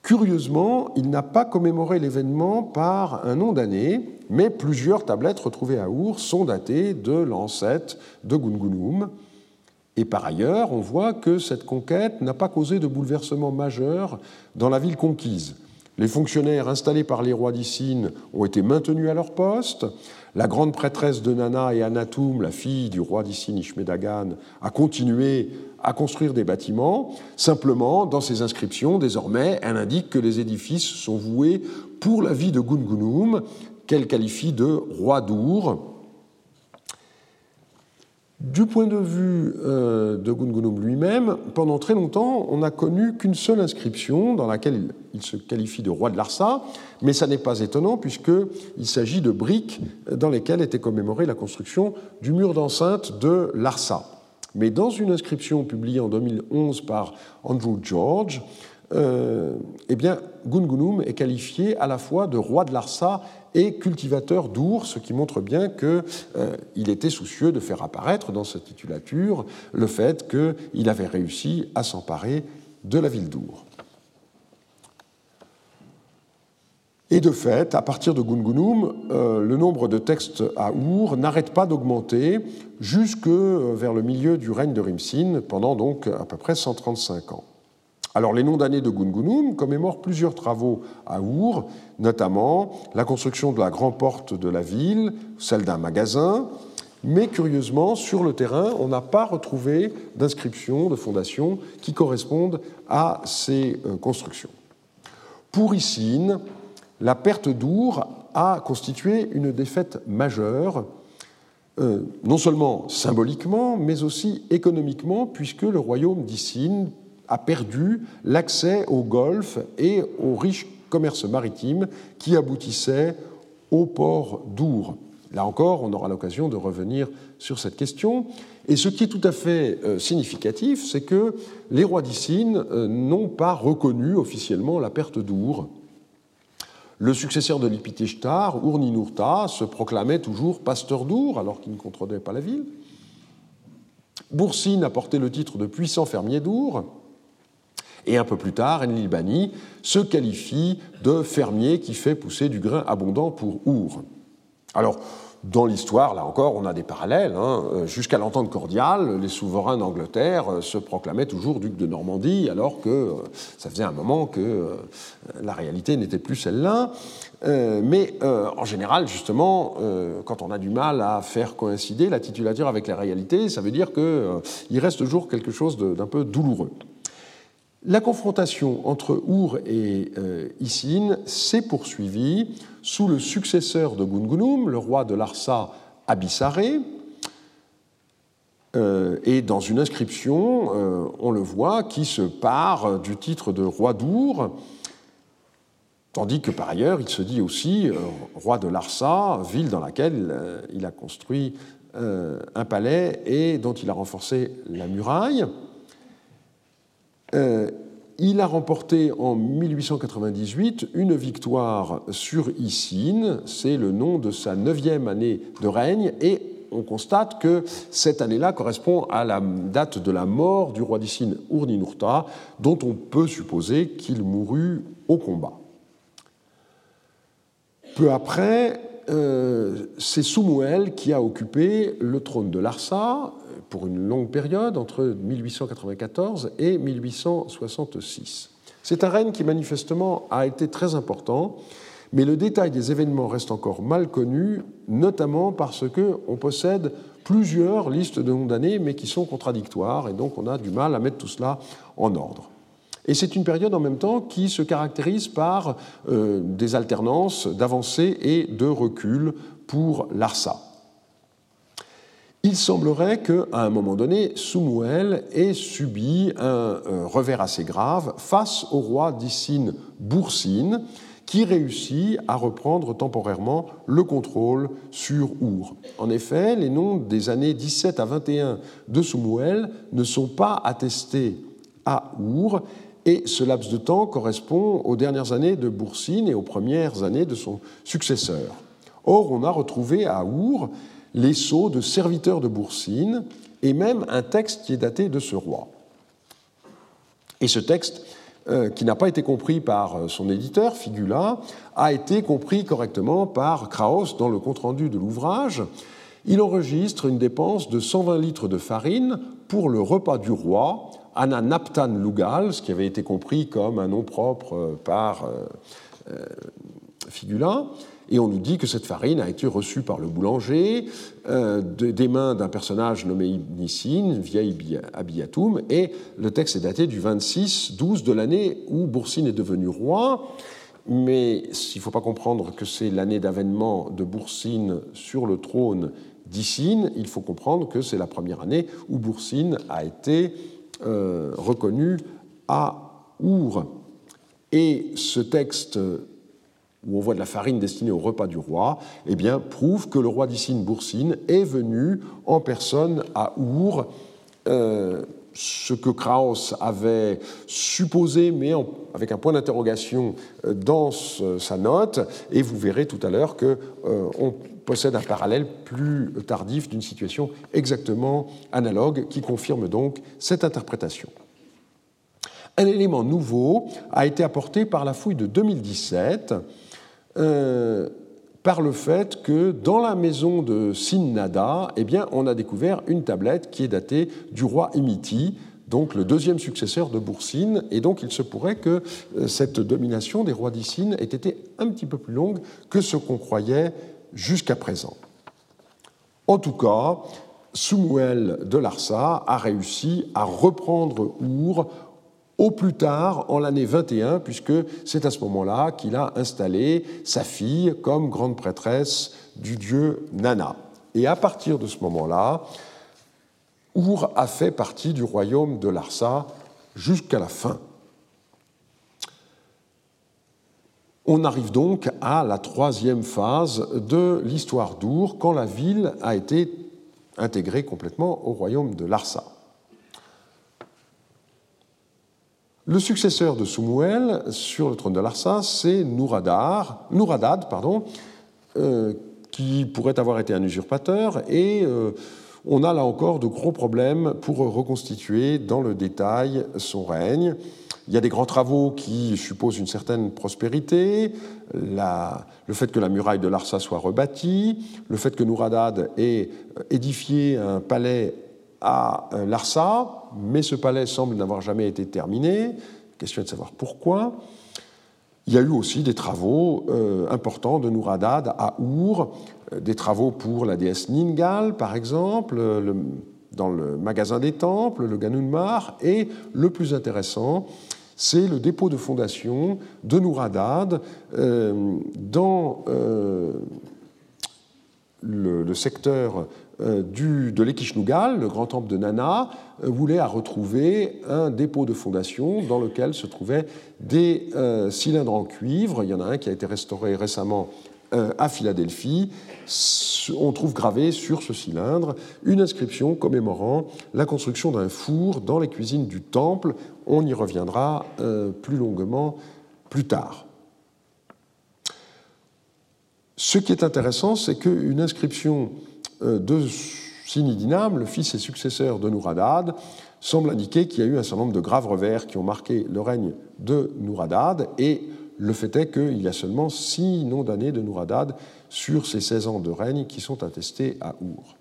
Curieusement, il n'a pas commémoré l'événement par un nom d'année, mais plusieurs tablettes retrouvées à Our sont datées de l'ancêtre de Gungunum. Et par ailleurs, on voit que cette conquête n'a pas causé de bouleversement majeur dans la ville conquise. Les fonctionnaires installés par les rois d'Issine ont été maintenus à leur poste. La grande prêtresse de Nana et Anatoum, la fille du roi d'Issine Ishmedagan, a continué à construire des bâtiments. Simplement, dans ses inscriptions, désormais, elle indique que les édifices sont voués pour la vie de Gungunum, qu'elle qualifie de roi d'Our. Du point de vue euh, de Gungunum lui-même, pendant très longtemps, on n'a connu qu'une seule inscription dans laquelle il se qualifie de roi de Larsa, mais ça n'est pas étonnant puisqu'il s'agit de briques dans lesquelles était commémorée la construction du mur d'enceinte de Larsa. Mais dans une inscription publiée en 2011 par Andrew George, euh, eh bien, Gungunum est qualifié à la fois de roi de Larsa et cultivateur d'ours, ce qui montre bien qu'il euh, était soucieux de faire apparaître dans sa titulature le fait qu'il avait réussi à s'emparer de la ville d'Our. Et de fait, à partir de Gungunum, euh, le nombre de textes à Our n'arrête pas d'augmenter jusque vers le milieu du règne de Rimsin, pendant donc à peu près 135 ans. Alors les noms d'années de Gungunum commémorent plusieurs travaux à Our, notamment la construction de la grande porte de la ville, celle d'un magasin, mais curieusement, sur le terrain, on n'a pas retrouvé d'inscriptions, de fondations qui correspondent à ces euh, constructions. Pour Issine, la perte d'Our a constitué une défaite majeure, euh, non seulement symboliquement, mais aussi économiquement, puisque le royaume d'Issine a perdu l'accès au Golfe et au riche commerce maritime qui aboutissait au port d'Our. Là encore, on aura l'occasion de revenir sur cette question. Et ce qui est tout à fait euh, significatif, c'est que les rois d'Issine euh, n'ont pas reconnu officiellement la perte d'Our. Le successeur de l'Ipitishtar, Ur-Ninurta, se proclamait toujours pasteur d'Our alors qu'il ne contrôlait pas la ville. Boursine a porté le titre de puissant fermier d'Our. Et un peu plus tard, Enlil se qualifie de fermier qui fait pousser du grain abondant pour Our. Alors, dans l'histoire, là encore, on a des parallèles. Hein. Euh, jusqu'à l'entente cordiale, les souverains d'Angleterre euh, se proclamaient toujours ducs de Normandie, alors que euh, ça faisait un moment que la réalité n'était plus celle-là. mais en général, justement, quand on a du mal à faire coïncider la titulature avec la réalité, ça veut dire qu'il reste toujours quelque chose d'un peu douloureux. La confrontation entre Our et euh, s'est poursuivie sous le successeur de Gungunum, le roi de Larsa Abissaré, euh, et dans une inscription, euh, on le voit, qui se part du titre de roi d'Our Tandis que par ailleurs, il se dit aussi roi de Larsa, ville dans laquelle il a construit un palais et dont il a renforcé la muraille. Il a remporté en 1898 une victoire sur Issine, c'est le nom de sa neuvième année de règne, et on constate que cette année-là correspond à la date de la mort du roi d'Issine Urninurta, dont on peut supposer qu'il mourut au combat. Peu après, euh, c'est Soumouel qui a occupé le trône de Larsa, pour une longue période, entre 1894 et 1866. C'est un règne qui manifestement a été très important, mais le détail des événements reste encore mal connu, notamment parce qu'on possède plusieurs listes de noms d'années, mais qui sont contradictoires, et donc on a du mal à mettre tout cela en ordre. Et c'est une période en même temps qui se caractérise par euh, des alternances d'avancées et de recul pour l'Arsa. Il semblerait qu'à un moment donné, Soumouel ait subi un euh, revers assez grave face au roi d'Issine Boursine, qui réussit à reprendre temporairement le contrôle sur Our. En effet, les noms des années 17 à 21 de Soumouel ne sont pas attestés à Our, et ce laps de temps correspond aux dernières années de Boursine et aux premières années de son successeur. Or, on a retrouvé à Our les sceaux de serviteurs de Boursine et même un texte qui est daté de ce roi. Et ce texte, euh, qui n'a pas été compris par euh, son éditeur, Figula, a été compris correctement par Kraus dans le compte-rendu de l'ouvrage. Il enregistre une dépense de 120 litres de farine pour le repas du roi, Ananaptan Lugal, ce qui avait été compris comme un nom propre euh, par Figula, et on nous dit que cette farine a été reçue par le boulanger euh, des mains d'un personnage nommé Nissin, vieille Abiyatum, et le texte est daté du 26-12 de l'année où Boursine est devenu roi. Mais il ne faut pas comprendre que c'est l'année d'avènement de Boursine sur le trône d'Issine, il faut comprendre que c'est la première année où Boursine a été euh, reconnu à Our. Et ce texte où on voit de la farine destinée au repas du roi, eh bien, prouve que le roi d'Issine Boursine est venu en personne à Our, euh, ce que Kraus avait supposé, mais avec un point d'interrogation euh, dans sa note, et vous verrez tout à l'heure qu'on euh, possède un parallèle plus tardif d'une situation exactement analogue qui confirme donc cette interprétation. Un élément nouveau a été apporté par la fouille de 2017 euh, par le fait que dans la maison de Sinnada, eh on a découvert une tablette qui est datée du roi Imiti, donc le deuxième successeur de Boursine, et donc il se pourrait que euh, cette domination des rois d'Issine ait été un petit peu plus longue que ce qu'on croyait jusqu'à présent. En tout cas, Soumouel de Larsa a réussi à reprendre Our au plus tard en l'année 21, puisque c'est à ce moment-là qu'il a installé sa fille comme grande prêtresse du dieu Nana. Et à partir de ce moment-là, Our a fait partie du royaume de Larsa jusqu'à la fin. On arrive donc à la troisième phase de l'histoire d'Our, quand la ville a été intégrée complètement au royaume de Larsa. Le successeur de Soumouel sur le trône de Larsa, c'est Nouradad, euh, qui pourrait avoir été un usurpateur, et euh, on a là encore de gros problèmes pour reconstituer dans le détail son règne. Il y a des grands travaux qui supposent une certaine prospérité, le fait que la muraille de Larsa soit rebâtie, le fait que Nouradad ait édifié un palais à euh, Larsa, mais ce palais semble n'avoir jamais été terminé. Question de savoir pourquoi. Il y a eu aussi des travaux euh, importants de Nouradad à Our, euh, des travaux pour la déesse Ningal, par exemple, dans le magasin des temples, le Ganunmar, et le plus intéressant, c'est le dépôt de fondation de Nouradad dans le, secteur du, de l'Ekishnugal, le grand temple de Nana, voulait à retrouver un dépôt de fondation dans lequel se trouvaient des cylindres en cuivre. Il y en a un qui a été restauré récemment à Philadelphie on trouve gravé sur ce cylindre une inscription commémorant la construction d'un four dans les cuisines du temple. On y reviendra euh, plus longuement plus tard. Ce qui est intéressant, c'est qu'une inscription euh, de Sinidinam, le fils et successeur de Nouradad, semble indiquer qu'il y a eu un certain nombre de graves revers qui ont marqué le règne de Nouradad, et le fait est qu'il y a seulement six noms d'années de Nouradad sur ces 16 ans de règne qui sont attestés à Our.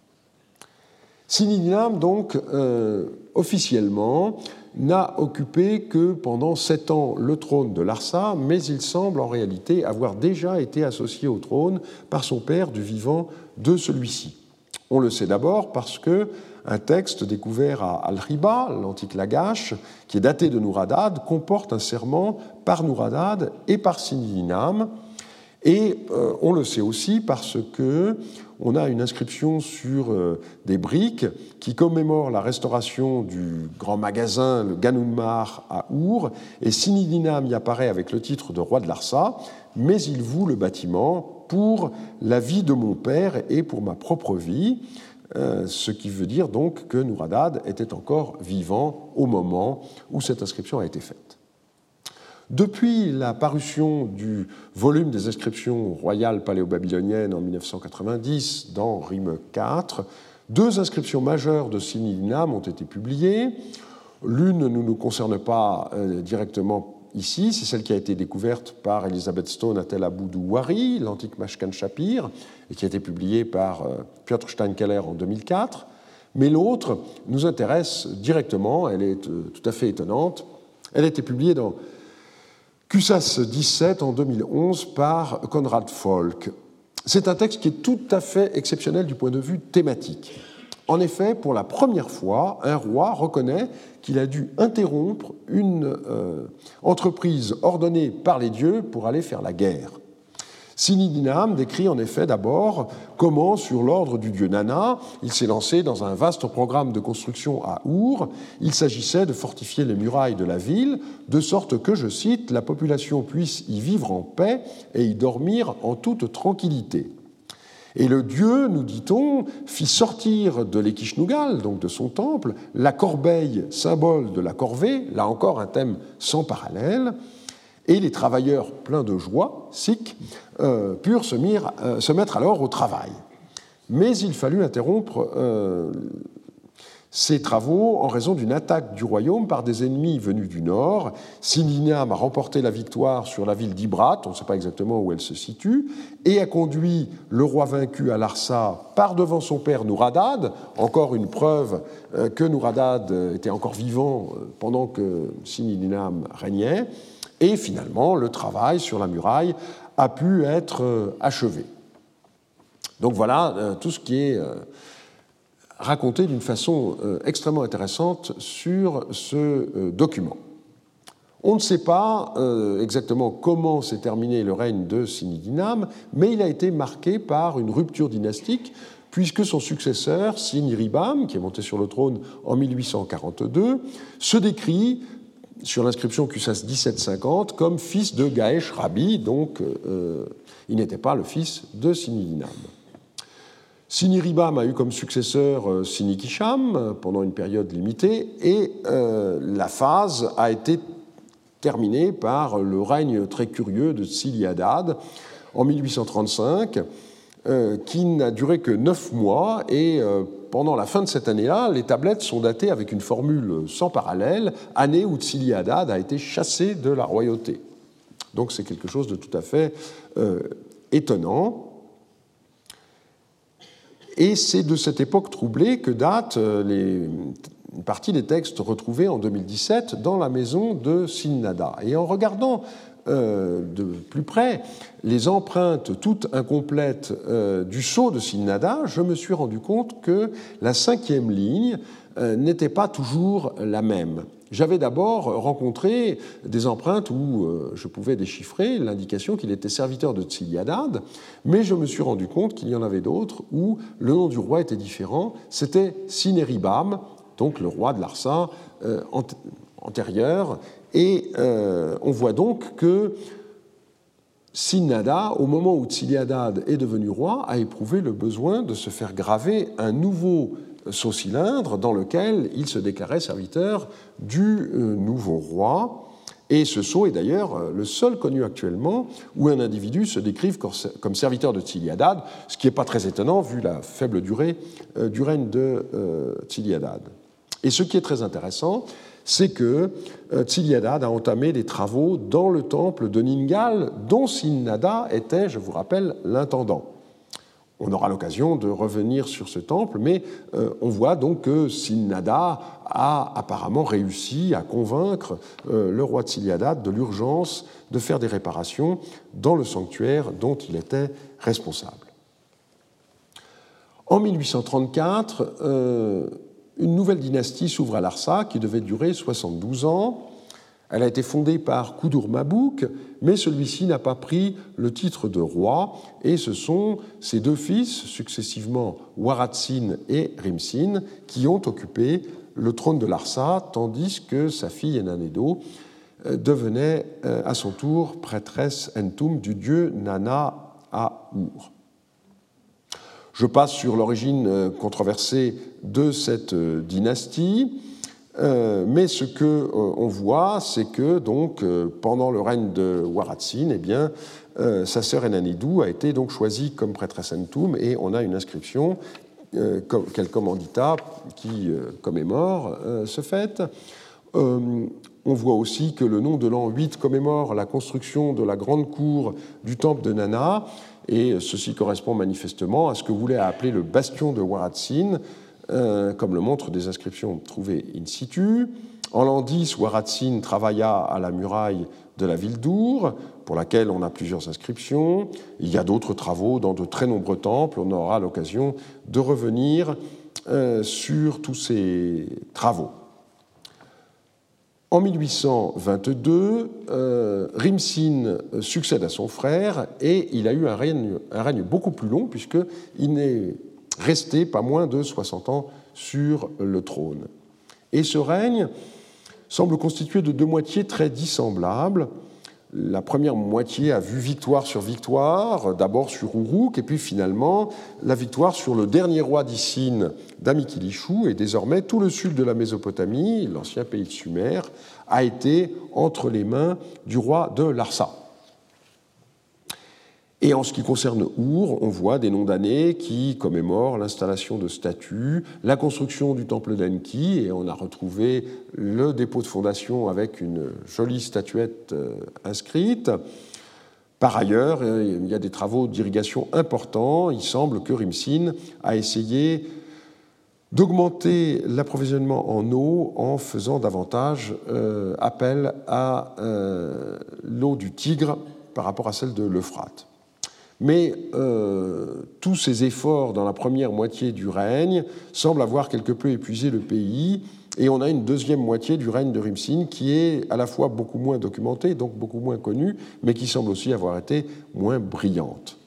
Sinidinam, donc, euh, officiellement, n'a occupé que pendant sept ans le trône de Larsa, mais il semble en réalité avoir déjà été associé au trône par son père du vivant de celui-ci. On le sait d'abord parce que un texte découvert à Al-Riba, l'antique Lagash, qui est daté de Nouradad, comporte un serment par Nouradad et par Sinidinam, et euh, on le sait aussi parce que on a une inscription sur euh, des briques qui commémore la restauration du grand magasin, le Ganunmar à Our, et Sinidinam y apparaît avec le titre de roi de Larsa, mais il voue le bâtiment pour la vie de mon père et pour ma propre vie, euh, ce qui veut dire donc que Nouradad était encore vivant au moment où cette inscription a été faite. Depuis la parution du volume des inscriptions royales paléo-babyloniennes en 1990 dans Rime 4, deux inscriptions majeures de Sinidinam ont été publiées. L'une ne nous concerne pas euh, directement ici, c'est celle qui a été découverte par Elizabeth Stone à Tel Wari, l'antique Mashkan Shapir, et qui a été publiée par euh, Piotr Steinkeller en 2004. Mais l'autre nous intéresse directement, elle est euh, tout à fait étonnante. Elle a été publiée dans QSAS 17 en 2011 par Conrad Folk. C'est un texte qui est tout à fait exceptionnel du point de vue thématique. En effet, pour la première fois, un roi reconnaît qu'il a dû interrompre une euh, entreprise ordonnée par les dieux pour aller faire la guerre. Sinidinam décrit en effet d'abord comment, sur l'ordre du dieu Nana, il s'est lancé dans un vaste programme de construction à Our. Il s'agissait de fortifier les murailles de la ville, de sorte que, je cite, la population puisse y vivre en paix et y dormir en toute tranquillité. Et le dieu, nous dit-on, fit sortir de l'Ekishnugal, donc de son temple, la corbeille, symbole de la corvée, là encore un thème sans parallèle, et les travailleurs pleins de joie, sikhs, euh, purent euh, se, mettre alors au travail. Mais il fallut interrompre euh, ces travaux en raison d'une attaque du royaume par des ennemis venus du nord. Sininam a remporté la victoire sur la ville d'Ibrat, on ne sait pas exactement où elle se situe, et a conduit le roi vaincu à Larsa par devant son père Nouradad, encore une preuve que Nouradad était encore vivant pendant que Sininam régnait. Et finalement, le travail sur la muraille a pu être euh, achevé. Donc voilà euh, tout ce qui est euh, raconté d'une façon extrêmement intéressante sur ce document. On ne sait pas exactement comment s'est terminé le règne de Sinidinam, mais il a été marqué par une rupture dynastique, puisque son successeur, Siniribam, qui est monté sur le trône en 1842, se décrit sur l'inscription QSAS 1750 comme fils de Gaesh Rabbi, donc euh, il n'était pas le fils de Sinidinam. Siniribam a eu comme successeur euh, Sinikisham euh, pendant une période limitée et la phase a été terminée par le règne très curieux de Siliadad en 1835 qui n'a duré que neuf mois et pendant la fin de cette année-là, les tablettes sont datées avec une formule sans parallèle, année où Tsili Haddad a été chassé de la royauté. Donc c'est quelque chose de tout à fait euh, étonnant. Et c'est de cette époque troublée que datent euh, une partie des textes retrouvés en 2017 dans la maison de Sinnada. Et en regardant euh, de plus près les empreintes toutes incomplètes euh, du sceau de Sinnada, je me suis rendu compte que la cinquième ligne n'était pas toujours la même. J'avais d'abord rencontré des empreintes où euh, je pouvais déchiffrer l'indication qu'il était serviteur de Tsiliadad, mais je me suis rendu compte qu'il y en avait d'autres où le nom du roi était différent. C'était Sineribam, donc le roi de Larsa euh, antérieur, et euh, on voit donc que Sinnada, au moment où Tsiliadad est devenu roi, a éprouvé le besoin de se faire graver un nouveau saut cylindre dans lequel il se déclarait serviteur du euh, nouveau roi. Et ce sceau est d'ailleurs euh, le seul connu actuellement où un individu se décrive comme serviteur de Tiliadad, ce qui n'est pas très étonnant vu la faible durée euh, du règne de Tiliadad. Et ce qui est très intéressant, c'est que Tiliadad a entamé des travaux dans le temple de Ningal, dont Sinnada était, je vous rappelle, l'intendant. On aura l'occasion de revenir sur ce temple, mais euh, on voit donc que Sinnada a apparemment réussi à convaincre euh, le roi de Siliadad de l'urgence de faire des réparations dans le sanctuaire dont il était responsable. En 1834, euh, une nouvelle dynastie s'ouvre à Larsa qui devait durer 72 ans. Elle a été fondée par Koudour Mabouk, mais celui-ci n'a pas pris le titre de roi, et ce sont ses deux fils, successivement Waratsin et Rimsin, qui ont occupé le trône de Larsa, tandis que sa fille Enanedo euh, devenait euh, à son tour prêtresse Entum du dieu Nana à Our. Je passe sur l'origine euh, controversée de cette dynastie. Euh, mais ce que euh, on voit, c'est que donc euh, pendant le règne de Waratsin, eh bien, sa sœur Enanidou a été donc choisie comme prêtresse Entoum et on a une inscription quel commandita qui commémore ce fait. On voit aussi que le nom de l'an 8 commémore la construction de la grande cour du temple de Nana, et ceci correspond manifestement à ce que voulait appeler le bastion de Waratsin, euh, comme le montrent des inscriptions trouvées in situ. En l'an 10, Waratsin travailla à la muraille de la ville d'Our, pour laquelle on a plusieurs inscriptions. Il y a d'autres travaux dans de très nombreux temples. On aura l'occasion de revenir euh, sur tous ces travaux. En 1822, euh, Rimsin succède à son frère et il a eu un règne, un règne beaucoup plus long puisqu'il n'est resté pas moins de 60 ans sur le trône. Et ce règne semble constitué de deux moitiés très dissemblables. La première moitié a vu victoire sur victoire, d'abord sur Uruk, et puis finalement la victoire sur le dernier roi d'Issine, Damikilishou, et désormais tout le sud de la Mésopotamie, l'ancien pays de Sumer, a été entre les mains du roi de Larsa. Et en ce qui concerne Our, on voit des noms d'années qui commémorent l'installation de statues, la construction du temple d'Enki, et on a retrouvé le dépôt de fondation avec une jolie statuette euh, inscrite. Par ailleurs, euh, il y a des travaux d'irrigation importants. Il semble que Rimsin a essayé d'augmenter l'approvisionnement en eau en faisant davantage euh, appel à l'eau du Tigre par rapport à celle de l'Euphrate. Mais euh, tous ces efforts dans la première moitié du règne semblent avoir quelque peu épuisé le pays, et on a une deuxième moitié du règne de Rimsin qui est à la fois beaucoup moins documentée, donc beaucoup moins connue, mais qui semble aussi avoir été moins brillante.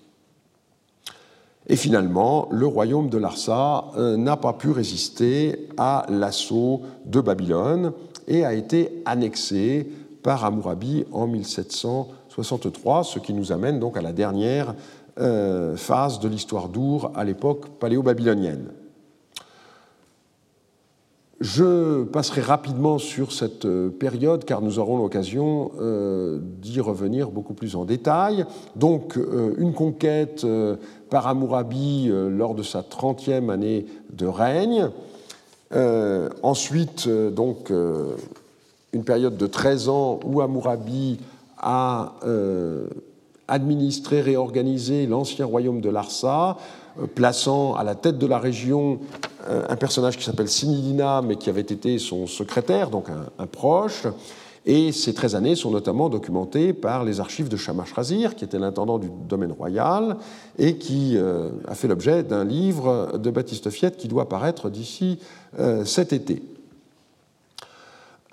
Et finalement, le royaume de Larsa euh, n'a pas pu résister à l'assaut de Babylone et a été annexé par Hammurabi en 1700 63, ce qui nous amène donc à la dernière euh, phase de l'histoire d'Our à l'époque paléo-babylonienne. Je passerai rapidement sur cette euh, période car nous aurons l'occasion euh, d'y revenir beaucoup plus en détail. Donc une conquête par Hammurabi lors de sa 30e année de règne. ensuite, donc, une période de 13 ans où Hammurabi a euh, administré, réorganisé l'ancien royaume de Larsa, euh, plaçant à la tête de la région euh, un personnage qui s'appelle Sinidina, mais qui avait été son secrétaire, donc un, proche. Et ces 13 années sont notamment documentées par les archives de Shamash Razir, qui était l'intendant du domaine royal, et qui a fait l'objet d'un livre de Baptiste Fiette qui doit paraître d'ici cet été.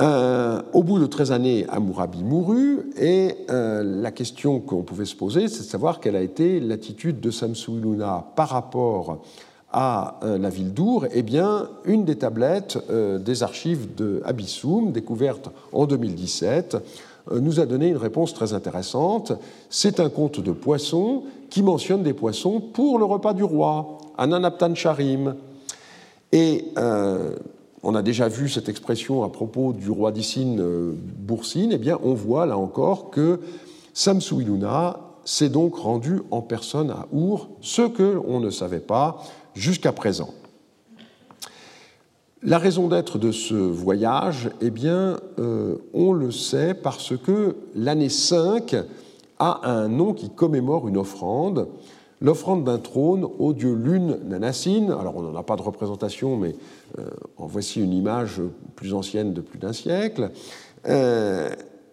Euh, au bout de 13 années, Hammurabi mourut, et euh, la question qu'on pouvait se poser, c'est de savoir quelle a été l'attitude de Samsu-Iluna par rapport à euh, la ville d'Our. Eh bien, une des tablettes des archives de Abyssoum, découverte en 2017, nous a donné une réponse très intéressante. C'est un conte de poissons qui mentionne des poissons pour le repas du roi, Ananaptan Charim. Et on a déjà vu cette expression à propos du roi d'Issine euh, Boursine, eh bien, on voit là encore que Samsu Iluna s'est donc rendu en personne à Our, ce que l'on ne savait pas jusqu'à présent. La raison d'être de ce voyage, eh bien, euh, on le sait parce que l'année 5 a un nom qui commémore une offrande l'offrande d'un trône au dieu Lune Nanassine. Alors on n'en a pas de représentation, mais euh, en voici une image plus ancienne de plus d'un siècle. Euh,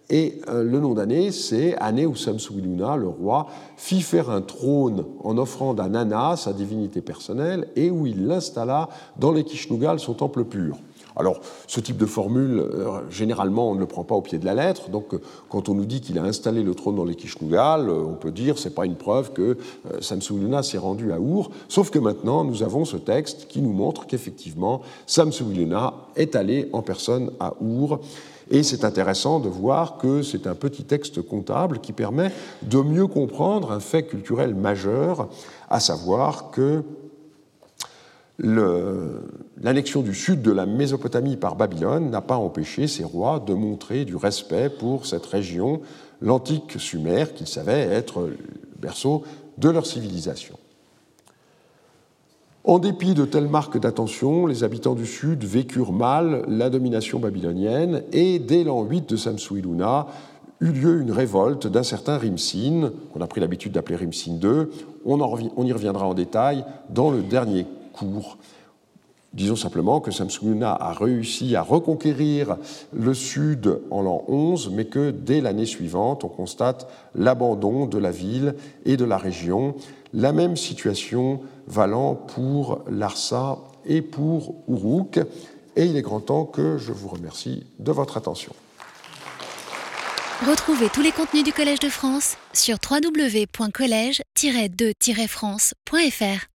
et euh, le nom d'année, c'est année où Samsuiluna, le roi, fit faire un trône en offrande à Nana, sa divinité personnelle, et où il l'installa dans les Kishnugal, son temple pur. Alors, ce type de formule, euh, généralement, on ne le prend pas au pied de la lettre. Donc, euh, quand on nous dit qu'il a installé le trône dans les Kishnugal, euh, on peut dire c'est pas une preuve que Samsu s'est rendu à Our. Sauf que maintenant, nous avons ce texte qui nous montre qu'effectivement, Samsu est allé en personne à Our. Et c'est intéressant de voir que c'est un petit texte comptable qui permet de mieux comprendre un fait culturel majeur, à savoir que l'annexion du sud de la Mésopotamie par Babylone n'a pas empêché ces rois de montrer du respect pour cette région, l'antique Sumer, qu'ils savaient être le berceau de leur civilisation. En dépit de telles marques d'attention, les habitants du Sud vécurent mal la domination babylonienne et dès l'an 8 de Samsu-Iluna eut lieu une révolte d'un certain Rimsin, qu'on a pris l'habitude d'appeler Rimsin II. On, on y reviendra en détail dans le dernier court. Disons simplement que Samsunguna a réussi à reconquérir le sud en l'an 11, mais que dès l'année suivante, on constate l'abandon de la ville et de la région. La même situation valant pour Larsa et pour Uruk. Et il est grand temps que je vous remercie de votre attention. Retrouvez tous les contenus du Collège de France sur www.colège-2-france.fr.